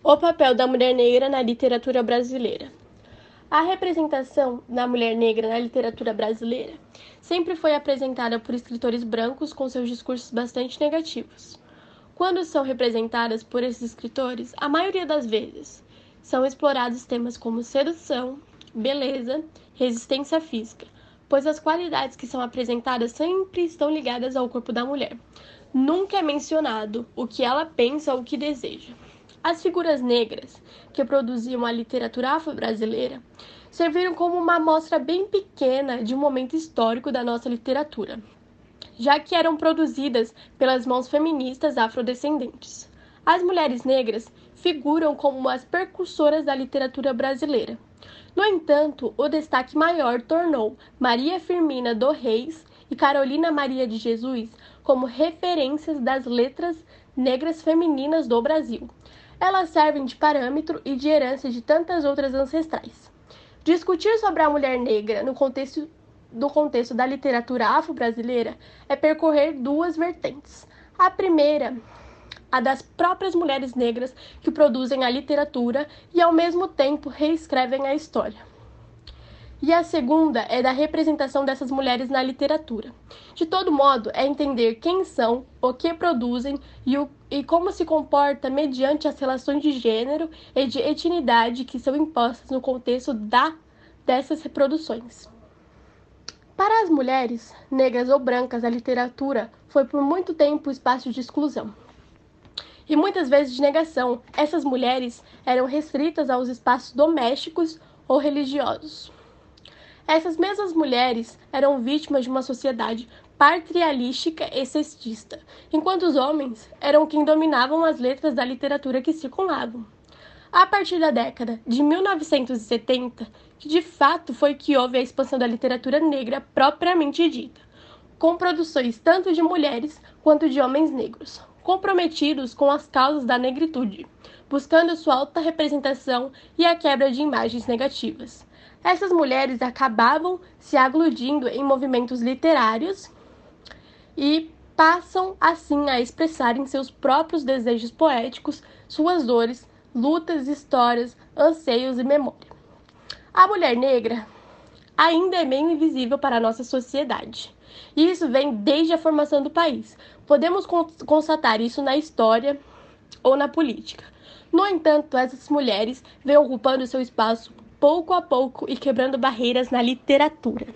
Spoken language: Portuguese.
O papel da mulher negra na literatura brasileira. A representação da mulher negra na literatura brasileira sempre foi apresentada por escritores brancos com seus discursos bastante negativos. Quando são representadas por esses escritores, a maioria das vezes são explorados temas como sedução, beleza, resistência física, pois as qualidades que são apresentadas sempre estão ligadas ao corpo da mulher. Nunca é mencionado o que ela pensa ou o que deseja. As figuras negras que produziam a literatura afro-brasileira serviram como uma amostra bem pequena de um momento histórico da nossa literatura, já que eram produzidas pelas mãos feministas afrodescendentes. As mulheres negras figuram como as percursoras da literatura brasileira. No entanto, o destaque maior tornou Maria Firmina do Reis e Carolina Maria de Jesus como referências das letras negras femininas do Brasil. Elas servem de parâmetro e de herança de tantas outras ancestrais. Discutir sobre a mulher negra no contexto do contexto da literatura afro-brasileira é percorrer duas vertentes. A primeira, a das próprias mulheres negras que produzem a literatura e ao mesmo tempo reescrevem a história e a segunda é da representação dessas mulheres na literatura. De todo modo, é entender quem são, o que produzem e, o, e como se comporta mediante as relações de gênero e de etnidade que são impostas no contexto da, dessas reproduções. Para as mulheres, negras ou brancas, a literatura foi por muito tempo espaço de exclusão. E muitas vezes de negação, essas mulheres eram restritas aos espaços domésticos ou religiosos. Essas mesmas mulheres eram vítimas de uma sociedade patrialística e sexista, enquanto os homens eram quem dominavam as letras da literatura que circulavam. A partir da década de 1970, que de fato foi que houve a expansão da literatura negra propriamente dita, com produções tanto de mulheres quanto de homens negros, comprometidos com as causas da negritude, buscando sua alta representação e a quebra de imagens negativas. Essas mulheres acabavam se agludindo em movimentos literários e passam assim a expressarem seus próprios desejos poéticos, suas dores, lutas, histórias, anseios e memória. A mulher negra ainda é meio invisível para a nossa sociedade. E isso vem desde a formação do país. Podemos constatar isso na história ou na política. No entanto, essas mulheres vêm ocupando seu espaço pouco a pouco e quebrando barreiras na literatura.